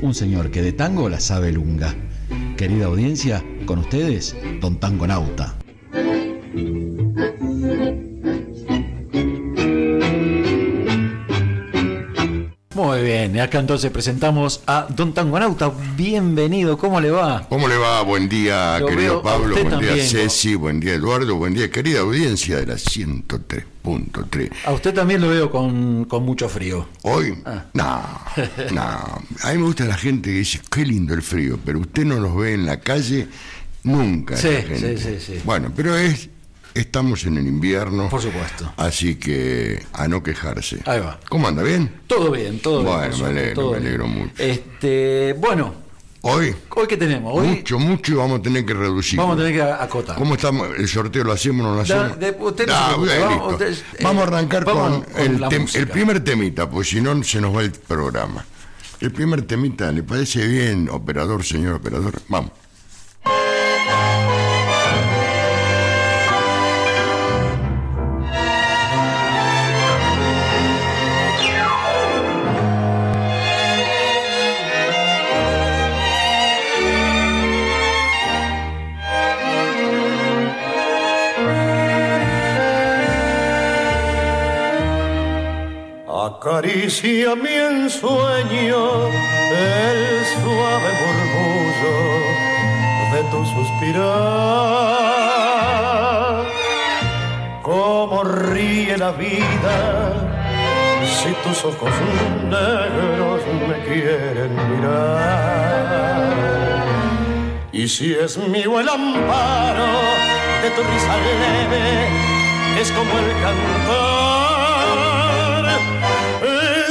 un señor que de tango la sabe lunga. Querida audiencia, con ustedes, Don Tango Nauta. Acá entonces presentamos a Don Tangonauta. Bienvenido, ¿cómo le va? ¿Cómo le va? Buen día, Lo querido Pablo, buen día también, Ceci, buen día Eduardo, buen día querida audiencia de la 103.3. A usted también lo veo con, con mucho frío. Hoy, Ah. no, no. A mí me gusta la gente que dice, qué lindo el frío, pero usted no los ve en la calle nunca. Sí, gente. sí, sí, sí. Bueno, pero es, estamos en el invierno. Por supuesto. Así que a no quejarse. Ahí va. ¿Cómo anda? ¿Bien? Todo bien, todo bien. Bueno, me alegro, todo me bien. alegro mucho. Este, bueno, Hoy, hoy qué tenemos? Hoy mucho, mucho vamos a tener que reducir. vamos a tener que acotar. ¿Cómo estamos? ¿El sorteo lo hacemos o no lo Da- hacemos? de- usted no Ah, preocupe, bien, vamos, listo. usted- eh, Vamos a arrancar vamos con, con el, tem- el primer temita, pues si no se nos va el programa. El primer temita, ¿le parece bien, operador, señor operador? Vamos. Acaricia mi ensueño el suave murmullo de tu suspirar. Cómo ríe la vida si tus ojos negros me quieren mirar. Y si es mío el amparo de tu risa leve, es como el cantar,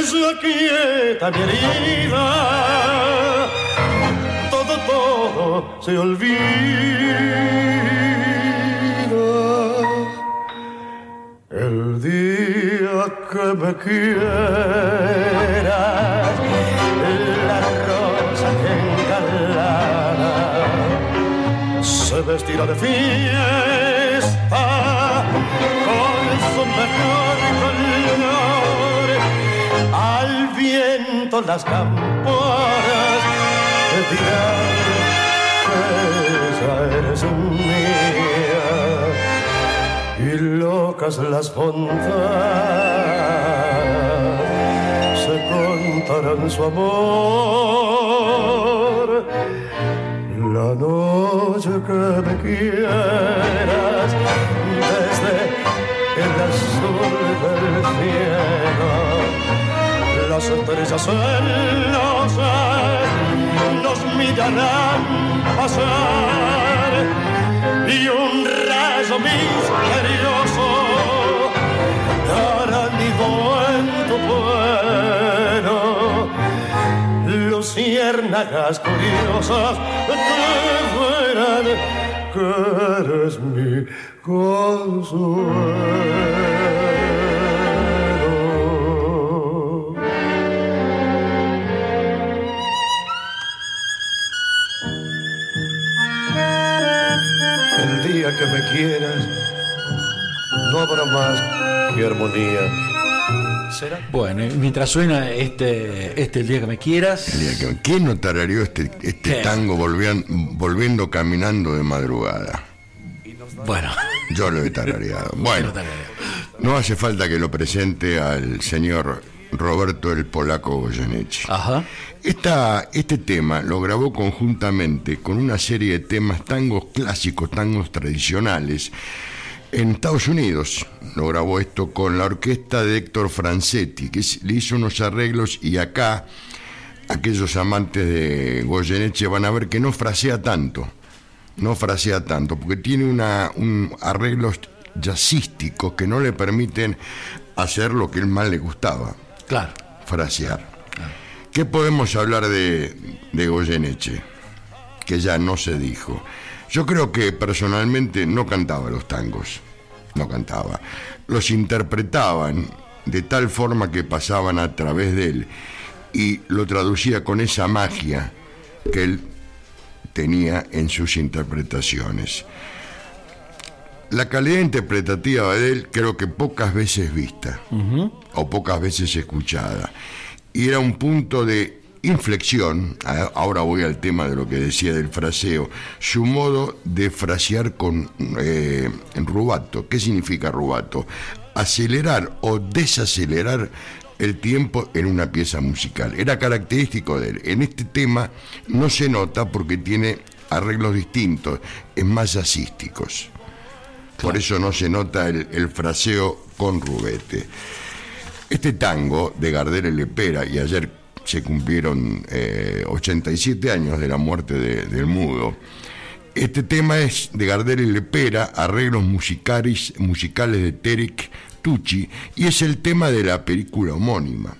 es quieta mi herida, todo, todo se olvida. El día que me quieras, la rosa engalana se vestirá de fiesta viento las campanas te dirán esa eres mía y locas las fontanas se contarán su amor. La noche que me quieras desde el azul del cielo, las estrellas celosas nos mirarán pasar y un rayo misterioso hará nido en tu vuelo luciérnagas curiosas que verán que eres mi consuelo. Que me quieras, no habrá más que armonía. ¿Será? Bueno, mientras suena este, este el día que me quieras. El día que- ¿Quién no tarareó este, este tango volvían- volviendo caminando de madrugada? Bueno, Yo lo he tarareado. Bueno, no hace falta que lo presente al señor Roberto el Polaco Goyeneche. ajá. Esta, este tema lo grabó conjuntamente con una serie de temas tangos clásicos, tangos tradicionales, en Estados Unidos. Lo grabó esto con la orquesta de Héctor Francetti, que le hizo unos arreglos y acá aquellos amantes de Goyeneche van a ver que no frasea tanto, no frasea tanto, porque tiene una, un arreglos jazzísticos que no le permiten hacer lo que él más le gustaba, Claro. frasear. ¿Qué podemos hablar de, de Goyeneche? Que ya no se dijo. Yo creo que personalmente no cantaba los tangos, no cantaba. Los interpretaban de tal forma que pasaban a través de él y lo traducía con esa magia que él tenía en sus interpretaciones. La calidad interpretativa de él creo que pocas veces vista o pocas veces escuchada. Y era un punto de inflexión, ahora voy al tema de lo que decía del fraseo, su modo de frasear con eh, rubato. ¿Qué significa rubato? Acelerar o desacelerar el tiempo en una pieza musical. Era característico de él. En este tema no se nota porque tiene arreglos distintos, es más jazzísticos. Por eso no se nota el, el fraseo con rubete. Este tango de Gardel y Lepera, y ayer se cumplieron eh, 87 años de la muerte de- del mudo, este tema es de Gardel y Lepera, arreglos musicales, musicales de Terek Tucci, y es el tema de la película homónima.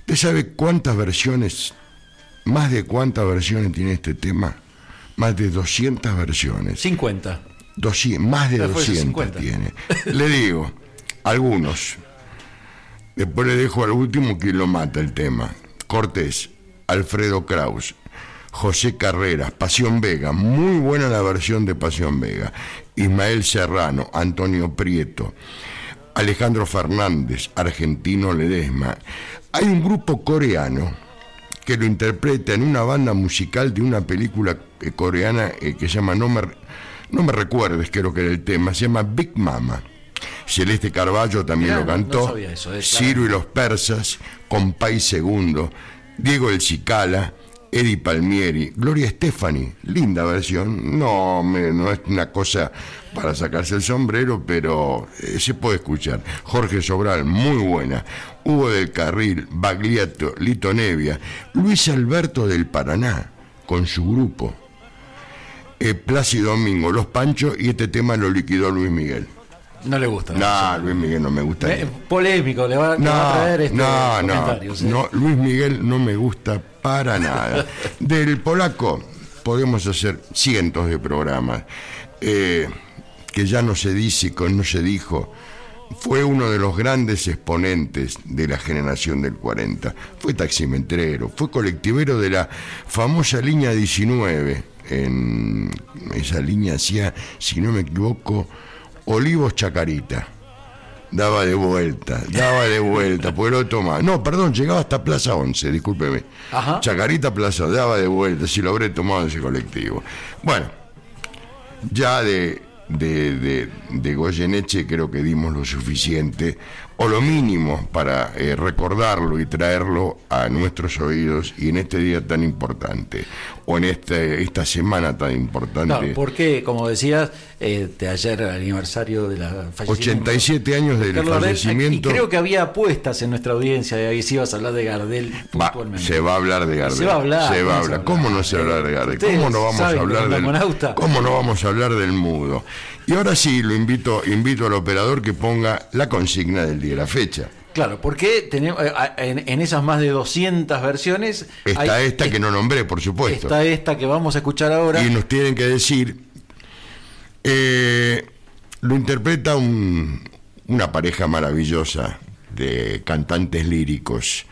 ¿Usted sabe cuántas versiones, más de cuántas versiones tiene este tema? Más de 200 versiones. 50. 200, más de fue 200 50. tiene. Le digo, algunos. Después le dejo al último que lo mata el tema. Cortés, Alfredo Kraus, José Carreras, Pasión Vega, muy buena la versión de Pasión Vega. Ismael Serrano, Antonio Prieto, Alejandro Fernández, Argentino Ledesma. Hay un grupo coreano que lo interpreta en una banda musical de una película eh, coreana eh, que se llama No me, no me recuerdes, creo que era el tema, se llama Big Mama. Celeste Carballo también Mirá, lo cantó. eso, eh, Ciro y los persas, Compay Segundo, Diego El Cicala, Eddie Palmieri, Gloria Stefani, linda versión. No, me- no es una cosa para sacarse el sombrero, pero eh, se puede escuchar. Jorge Sobral, muy buena. Hugo del Carril, Bagliato, Lito Nevia, Luis Alberto del Paraná, con su grupo. Eh, Plácido Domingo, Los Panchos, y este tema lo liquidó Luis Miguel. No le gusta. No, Luis Miguel no me gusta. Polémico, le va, le No, va a traer este comentarios. ¿eh? no, Luis Miguel no me gusta para nada. Del polaco podemos hacer cientos de programas eh, que ya no se dice, que no se dijo. Fue uno de los grandes exponentes de la generación del 40. Fue taximetrero, fue colectivero de la famosa línea 19. En esa línea hacía, si no me equivoco, Olivos Chacarita daba de vuelta, daba de vuelta, porque lo tomaba. No, perdón, llegaba hasta Plaza 11, discúlpeme. Ajá. Chacarita Plaza, daba de vuelta, si lo habré tomado ese colectivo. Bueno, ya de, de, de, de Goyeneche creo que dimos lo suficiente, o lo mínimo, para eh, recordarlo y traerlo a nuestros oídos, y en este día tan importante, o en este, esta semana tan importante. Claro, porque, como decías, eh, de ayer el aniversario de la fallecimiento 87 años de del Carlos Gardel, fallecimiento. Y creo que había apuestas en nuestra audiencia de ahí si ibas a hablar de Gardel Va, se va a hablar de Gardel. Se va a hablar, Se va a hablar. ¿Cómo no se va a hablar de Gardel? ¿Cómo no vamos a hablar el del ¿Cómo no vamos a hablar del mudo? Y ahora sí lo invito invito al operador que ponga la consigna del día, la fecha. Claro, porque tenemos, eh, en, en esas más de 200 versiones Está hay- esta que no nombré, por supuesto. está esta que vamos a escuchar ahora. Y nos tienen que decir, eh, lo interpreta un- una pareja maravillosa de cantantes líricos.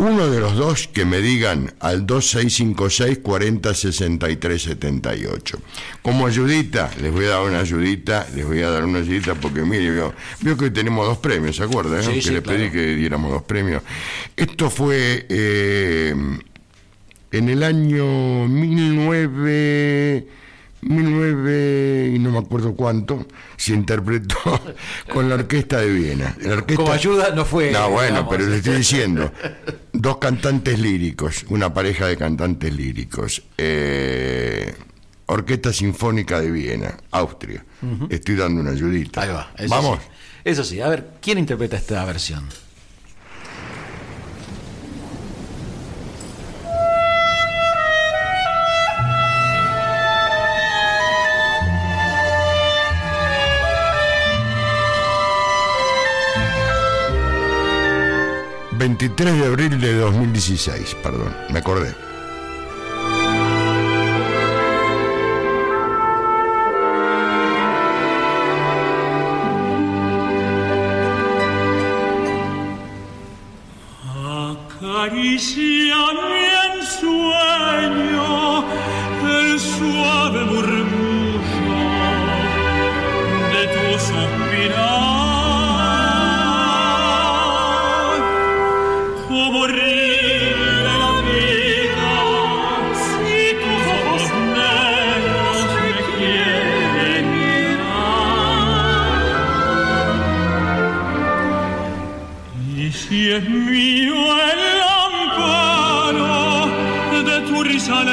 Uno de los dos que me digan al 2656 40 63 78. Como ayudita, les voy a dar una ayudita, les voy a dar una ayudita porque mire, vio, vio que hoy tenemos dos premios, ¿se acuerdan? Sí, que sí, le pedí claro. que diéramos dos premios. Esto fue eh, en el año 19, 19 y no me acuerdo cuánto, se interpretó con la orquesta de Viena. La orquesta- Como ayuda no fue. No, bueno, digamos. pero le estoy diciendo, dos cantantes líricos, una pareja de cantantes líricos. eh, Orquesta Sinfónica de Viena, Austria. Estoy dando una ayudita. Ahí va. eso Vamos. sí. Eso sí, a ver, ¿quién interpreta esta versión? 23 de abril de 2016, perdón, me acordé. El amparo de tu risa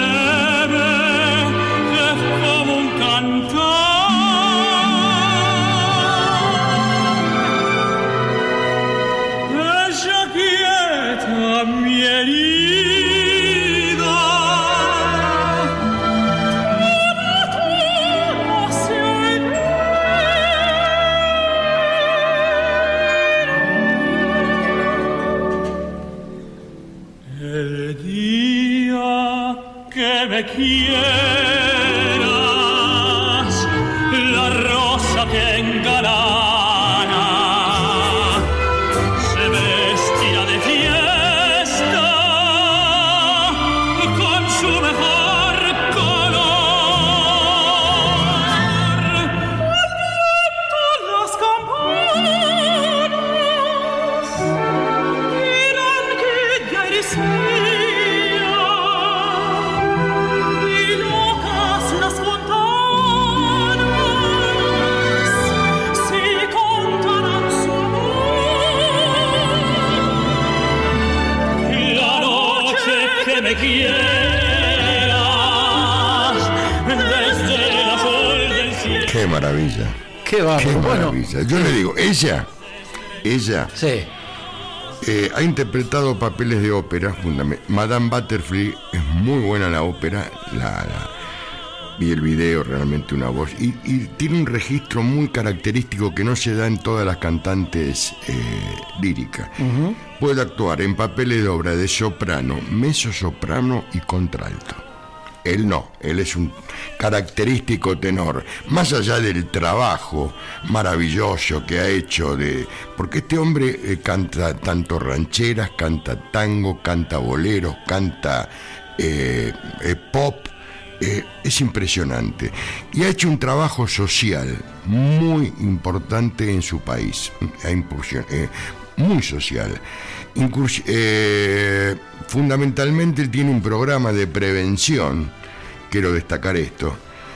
Qué maravilla. Qué. Bueno, maravilla. Yo le digo, ella, ella sí. eh, ha interpretado papeles de ópera. Madame Butterfly es muy buena la ópera. La, la- vi el video, realmente una voz. Y, y tiene un registro muy característico que no se da en todas las cantantes eh, líricas. Puede actuar en papeles de obra de soprano, mezzo soprano y contralto. Él no, él es un característico tenor, más allá del trabajo maravilloso que ha hecho de... Porque este hombre eh, canta tanto rancheras, canta tango, canta boleros, canta eh, eh, pop, es impresionante. Y ha hecho un trabajo social muy importante en su país, ha muy social. Incurs- eh, fundamentalmente tiene un programa de prevención, quiero destacar esto,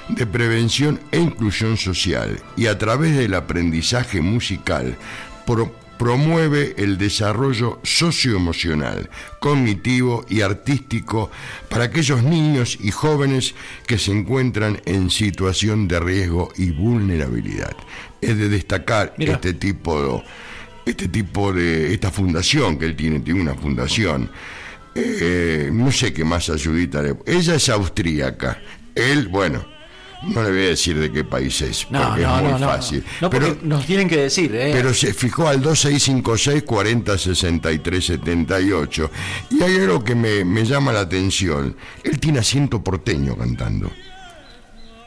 de prevención e inclusión social y a través del aprendizaje musical pro- promueve el desarrollo socioemocional, cognitivo y artístico para aquellos niños y jóvenes que se encuentran en situación de riesgo y vulnerabilidad. Es de destacar Mira. este tipo de este tipo de esta fundación que él tiene, tiene una fundación. Eh, no sé qué más ayudita le. Ella es austríaca. Él, bueno, no le voy a decir de qué país es, No, porque no, es muy no, fácil. No, porque pero, nos tienen que decir, ¿eh? pero se fijó al 2656 40 63 78 y hay algo que me, me llama la atención. Él tiene acento porteño cantando.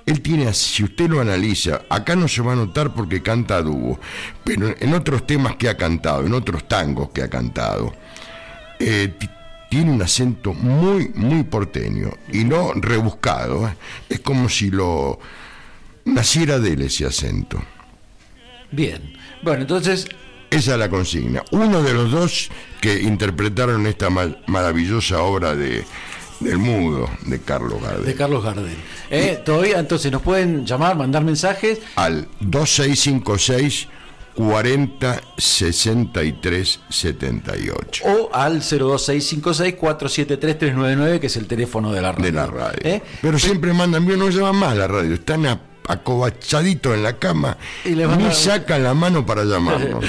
Él tiene, si usted lo analiza, acá no se va a notar porque canta a dúo, pero en otros temas que ha cantado, en otros tangos que ha cantado, eh, ti- tiene un acento muy, muy porteño y no rebuscado. ¿eh? Es como si lo naciera de él ese acento. Bien. Bueno, entonces, Esa es la consigna. Uno de los dos que interpretaron esta ma- maravillosa obra de, del mudo de Carlos Gardel. de Carlos Gardel. ¿Eh? Todavía, entonces, nos pueden llamar, mandar mensajes. al 2656 40 63 78 o al 02656-473-399, que es el teléfono de la radio. de la radio. ¿Eh? Pero siempre mandan, no llaman más la radio, están acobachaditos en la cama, Y ni sacan la mano para llamarnos.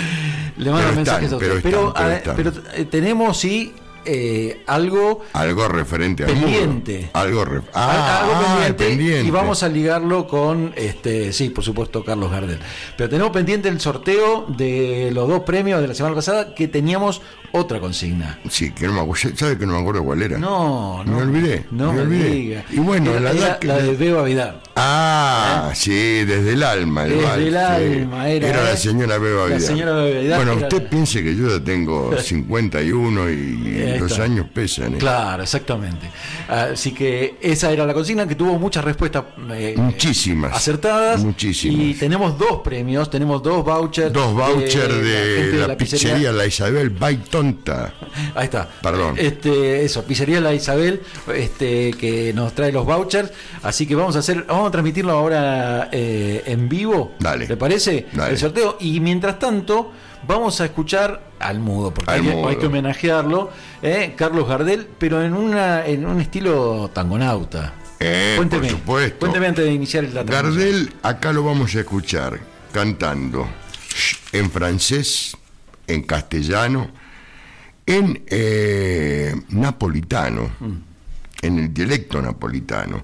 Le mandan Pero mensajes están, a pero ustedes. Pero, están, pero están. pero, eh, tenemos, sí, eh, algo Algo referente al pendiente. Algo, re- Al- ah, algo ah, pendiente, y vamos a ligarlo con este sí por supuesto Carlos Gardel pero tenemos pendiente el sorteo de los dos premios de la semana pasada que teníamos otra consigna Sí, que no me acuerdo, ¿sabe que no me acuerdo cuál era? no no Me olvidé, no me olvidé. diga. Y bueno, Era- la era la de Beba Vidal Ah, sí, desde el alma. el Desde el sí. alma, era, la ¿eh? señora Beba La Vidal. señora Beba Vidal Bueno, era usted la- piense que yo ya tengo 51 y Ahí los está. años pesan. ¿eh? Claro, exactamente. Así que esa era la consigna que tuvo muchas respuestas eh, Muchísimas. acertadas. Muchísimas. Y tenemos dos premios, tenemos dos vouchers. Dos vouchers de, gente la, pizzería La Isabel Bay Tonta. Ahí está. Perdón. Este, eso, pizzería La Isabel, este, que nos trae los vouchers. Así que vamos a hacer, vamos vamos a transmitirlo ahora eh, en vivo. Dale. ¿Te parece? Dale. El sorteo. Y mientras tanto, vamos a escuchar al mudo, porque Al hay, que- mudo. hay que homenajearlo. ¿eh? Carlos Gardel, pero en, una, en un estilo tangonauta. Eh, por Cuénteme, supuesto. Cuénteme antes de iniciar transmisión. Gardel, acá lo vamos a escuchar cantando en francés, en castellano, en eh, napolitano, en el dialecto napolitano.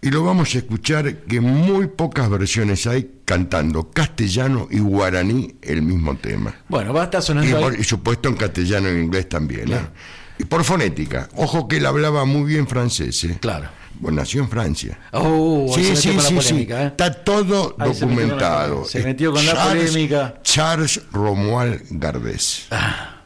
Y lo vamos a escuchar que muy pocas versiones hay cantando castellano y guaraní el mismo tema. Bueno, va a estar Y, sonando ahí. por, y supuesto en castellano y inglés también. ¿eh? Claro. Y por fonética. Ojo que él hablaba muy bien francés. ¿eh? Claro. Bueno, nació en Francia. Oh, ahí Sí, sí, sí, sí. polémica, ¿eh? Está todo Ahí documentado. se metió con la polémica. Charles Romuald Gardés. Ah.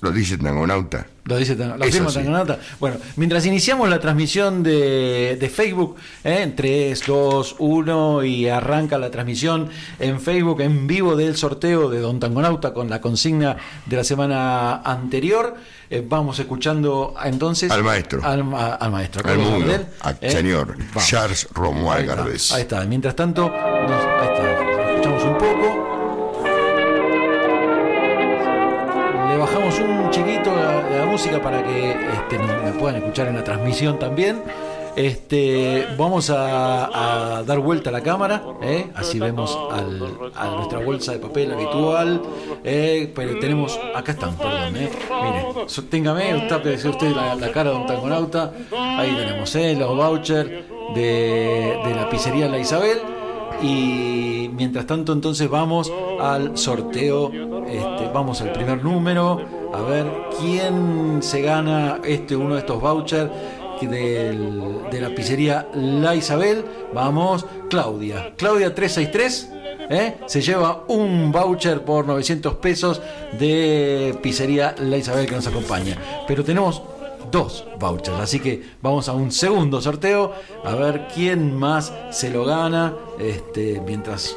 Lo dice Tangonauta. Lo dice lo sí. Tangonauta. Bueno, mientras iniciamos la transmisión de, de Facebook, ¿eh? en 3, 2, 1 y arranca la transmisión en Facebook en vivo del sorteo de Don Tangonauta con la consigna de la semana anterior. Eh, vamos escuchando entonces Al maestro. Al, ma- al maestro. Al mundo. Al ¿eh? señor Vamos. Charles Romuald Gardés. Ahí está. Mientras tanto, nos- ahí está. Escuchamos un poco. Un chiquito la, la música para que este, me puedan escuchar en la transmisión también. Este, vamos a, a dar vuelta a la cámara, ¿eh? así vemos al- a nuestra bolsa de papel habitual. ¿eh? Pero tenemos, acá están, perdón, ¿eh? mire, sosténgame, tápese usted la, la cara de un tangonauta. Ahí tenemos ¿eh? los vouchers de, de la pizzería La Isabel. Y mientras tanto, entonces vamos al sorteo. Este, vamos al primer número. A ver quién se gana este uno de estos vouchers de la pizzería La Isabel. Vamos, Claudia. Claudia 363. ¿eh? Se lleva un voucher por 900 pesos de pizzería La Isabel que nos acompaña. Pero tenemos dos vouchers. Así que vamos a un segundo sorteo a ver quién más se lo gana. Este, mientras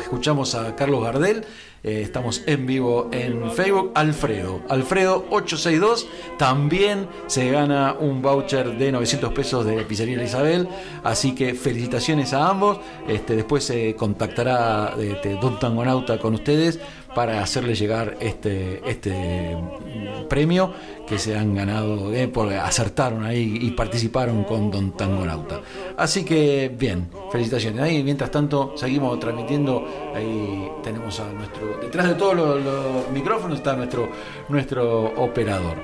escuchamos a Carlos Gardel, eh, estamos en vivo en Facebook. Alfredo, Alfredo 862 también se gana un voucher de 900 pesos de pizzería Isabel. Así que felicitaciones a ambos. Este, después se contactará este, Don Tangonauta con ustedes para hacerles llegar este, este premio que se han ganado, eh, porque acertaron ahí y participaron con Don Tangonauta. Así que bien, felicitaciones. Ahí mientras tanto seguimos transmitiendo, ahí tenemos a nuestro, detrás de todos los, los micrófonos está nuestro, nuestro operador.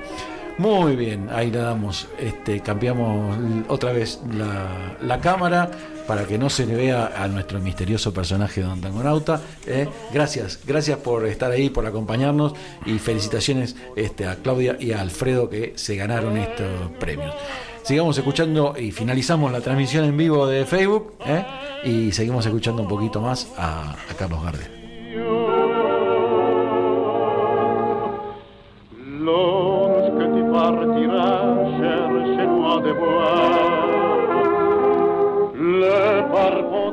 Muy bien, ahí le damos, este, cambiamos otra vez la, la cámara para que no se le vea a nuestro misterioso personaje Don Tangonauta. ¿eh? Gracias, gracias por estar ahí, por acompañarnos y felicitaciones este, a Claudia y a Alfredo que se ganaron estos premios. Sigamos escuchando y finalizamos la transmisión en vivo de Facebook ¿eh? y seguimos escuchando un poquito más a, a Carlos Gardel.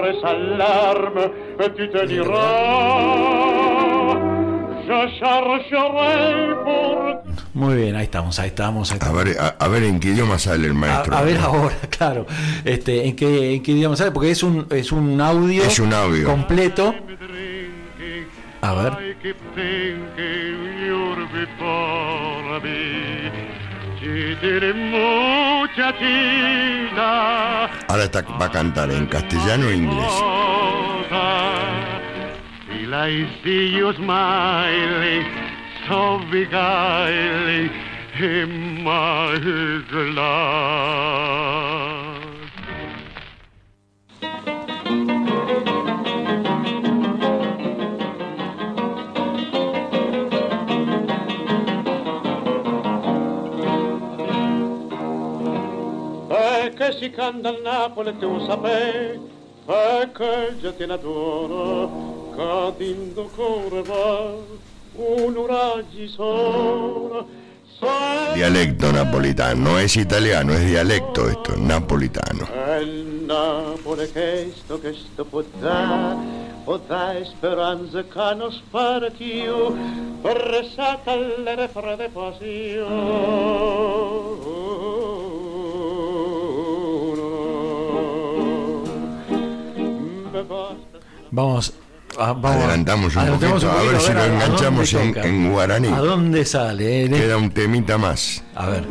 larmes, tu te diras Je chercherai pour Muy bien, ahí estamos, ahí estamos. Ahí A ver, a, a ver en qué idioma sale el maestro. a ver ahora, claro, este, ¿en qué, en qué idioma sale? Porque es un, es un audio, Es un audio. completo. A ver. Ahora está, va a cantar en castellano e inglés. So si canta dal Napoli tu sapei perché già ti adoro cadendo correva un uraggi solo Dialecto napolitano, no es italiano, es dialecto esto, napolitano. El Napoli che sto, che sto può dare, può dare speranza che non spara più, per resata le refrede passione. Vamos. a- vamos Adelantamos un adelantamos poquito, a ver si lo enganchamos en- en guaraní. ¿A dónde sale? eh? Queda un temita más. A ver.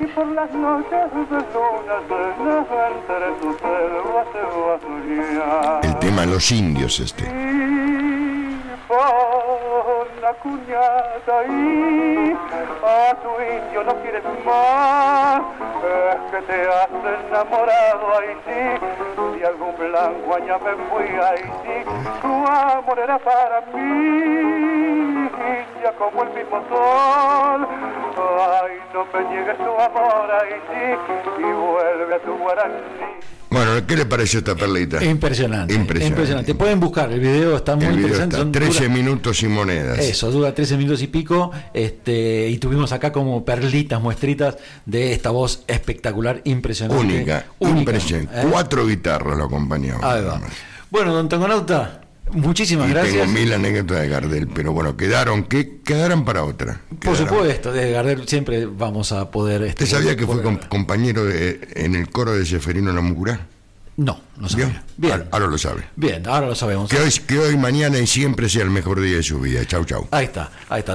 Y por las noches de. El tema Los Indios este. La cuñada y a tu indio no quieres más es que te has enamorado ahí sí. De algún blanco allá me fui ahí sí. Tu amor era para mí ya como el mismo sol. Ay no me niegues tu amor ahí sí. Y vuelve a tu guaraní Bueno, ¿qué le pareció esta perlita? Impresionante, Impresionante. impresionante. Pueden buscar el video, está muy El video interesante. está son 13 dura- minutos y monedas. Eso, dura 13 minutos y pico. Este, y tuvimos acá como perlitas, muestritas de esta voz espectacular, impresionante. Única, Única, impresionante. ¿eh? Cuatro guitarras lo acompañaban. Ahí va. Bueno, don Tongonauta, muchísimas Y gracias. tengo mil anécdotas de Gardel, pero bueno, quedaron, que quedaran para otra. Por Quedaron. supuesto, de Gardel siempre vamos a poder. este, ¿Usted sabía que fue poder- compañero de- en el coro de Seferino Namucurá? No, no sabía. Bien, Ahora, ahora lo sabe. bien, ahora lo sabemos. Que hoy, que hoy, mañana y siempre sea el mejor día de su vida. Chau, chau. Ahí está, ahí está.